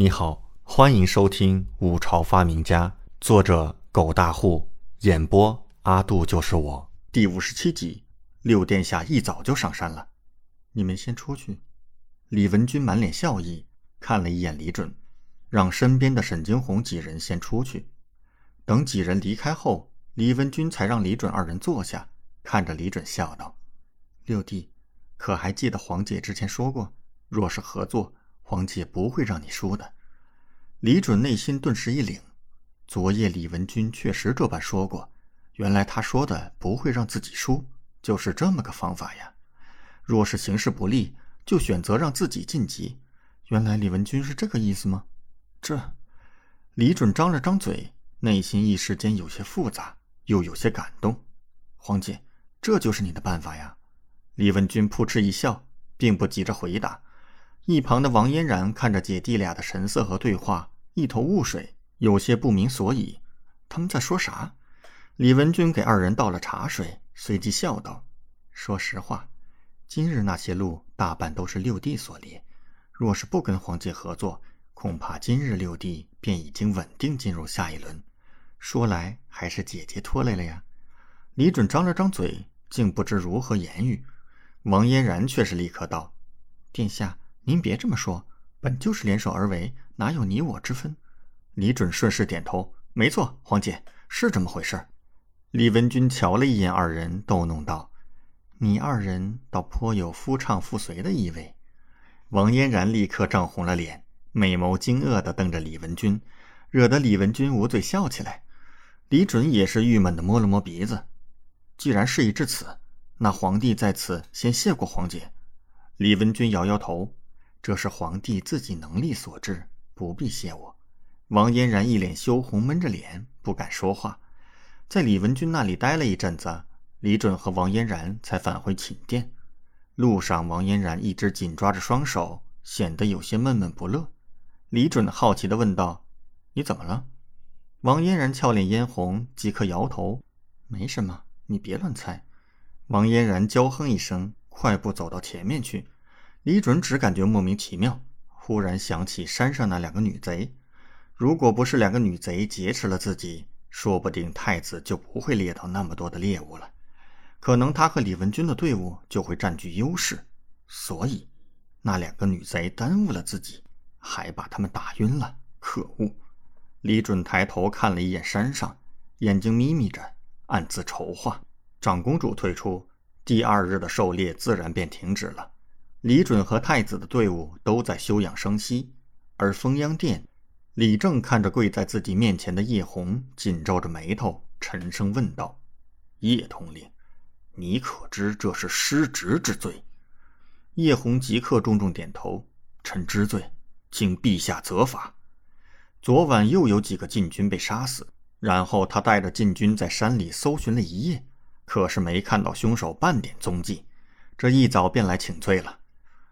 你好，欢迎收听《五朝发明家》，作者狗大户，演播阿杜就是我，第五十七集。六殿下一早就上山了，你们先出去。李文君满脸笑意，看了一眼李准，让身边的沈惊鸿几人先出去。等几人离开后，李文君才让李准二人坐下，看着李准笑道：“六弟，可还记得黄姐之前说过，若是合作？”黄姐不会让你输的。李准内心顿时一凛，昨夜李文君确实这般说过。原来他说的不会让自己输，就是这么个方法呀。若是形势不利，就选择让自己晋级。原来李文君是这个意思吗？这……李准张了张嘴，内心一时间有些复杂，又有些感动。黄姐，这就是你的办法呀？李文君扑哧一笑，并不急着回答。一旁的王嫣然看着姐弟俩的神色和对话，一头雾水，有些不明所以。他们在说啥？李文君给二人倒了茶水，随即笑道：“说实话，今日那些路大半都是六弟所列。若是不跟黄姐合作，恐怕今日六弟便已经稳定进入下一轮。说来还是姐姐拖累了呀。”李准张了张嘴，竟不知如何言语。王嫣然却是立刻道：“殿下。”您别这么说，本就是联手而为，哪有你我之分？李准顺势点头，没错，黄姐是这么回事。李文君瞧了一眼二人，逗弄道：“你二人倒颇有夫唱妇随的意味。”王嫣然立刻涨红了脸，美眸惊愕地瞪着李文君，惹得李文君捂嘴笑起来。李准也是郁闷地摸了摸鼻子。既然事已至此，那皇帝在此先谢过黄姐。李文君摇摇头。这是皇帝自己能力所致，不必谢我。王嫣然一脸羞红，闷着脸不敢说话。在李文君那里待了一阵子，李准和王嫣然才返回寝殿。路上，王嫣然一直紧抓着双手，显得有些闷闷不乐。李准好奇地问道：“你怎么了？”王嫣然俏脸嫣红，即刻摇头：“没什么，你别乱猜。”王嫣然娇哼一声，快步走到前面去。李准只感觉莫名其妙，忽然想起山上那两个女贼。如果不是两个女贼劫持了自己，说不定太子就不会猎到那么多的猎物了。可能他和李文君的队伍就会占据优势。所以，那两个女贼耽误了自己，还把他们打晕了。可恶！李准抬头看了一眼山上，眼睛眯眯着，暗自筹划。长公主退出，第二日的狩猎自然便停止了。李准和太子的队伍都在休养生息，而封央殿，李正看着跪在自己面前的叶红，紧皱着眉头，沉声问道：“叶统领，你可知这是失职之罪？”叶红即刻重重点头：“臣知罪，请陛下责罚。”昨晚又有几个禁军被杀死，然后他带着禁军在山里搜寻了一夜，可是没看到凶手半点踪迹，这一早便来请罪了。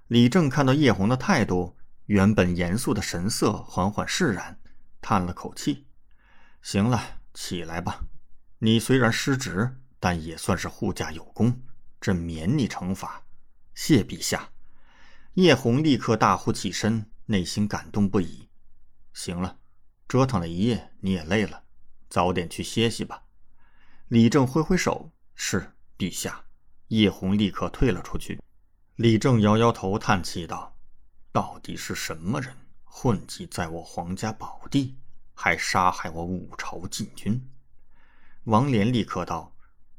李正看到叶红的态度，原本严肃的神色缓缓释然，叹了口气：“行了，起来吧。你虽然失职，但也算是护驾有功，朕免你惩罚。谢陛下。”叶红立刻大呼起身，内心感动不已。行了，折腾了一夜，你也累了，早点去歇息吧。李正挥挥手：“是，陛下。”叶红立刻退了出去。李正摇摇头，叹气道：“到底是什么人混迹在我皇家宝地，还杀害我五朝禁军？”王连立刻道：“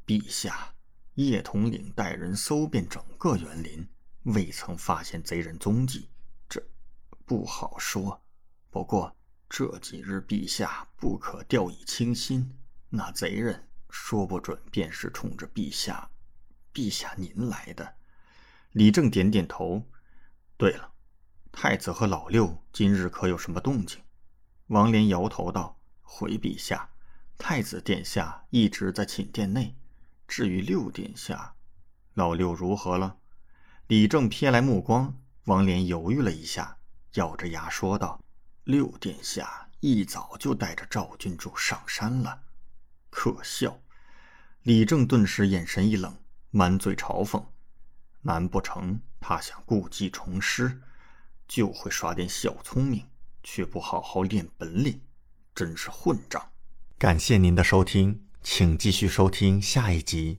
陛下，叶统领带人搜遍整个园林，未曾发现贼人踪迹。这不好说。不过这几日，陛下不可掉以轻心。那贼人说不准便是冲着陛下，陛下您来的。”李正点点头。对了，太子和老六今日可有什么动静？王莲摇头道：“回陛下，太子殿下一直在寝殿内。至于六殿下，老六如何了？”李正瞥来目光，王莲犹豫了一下，咬着牙说道：“六殿下一早就带着赵郡主上山了。”可笑！李正顿时眼神一冷，满嘴嘲讽。难不成他想故技重施，就会耍点小聪明，却不好好练本领，真是混账！感谢您的收听，请继续收听下一集。